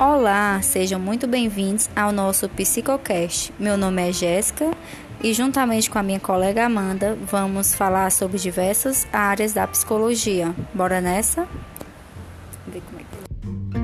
Olá, sejam muito bem-vindos ao nosso Psicocast. Meu nome é Jéssica e, juntamente com a minha colega Amanda, vamos falar sobre diversas áreas da psicologia. Bora nessa? Ver como é que...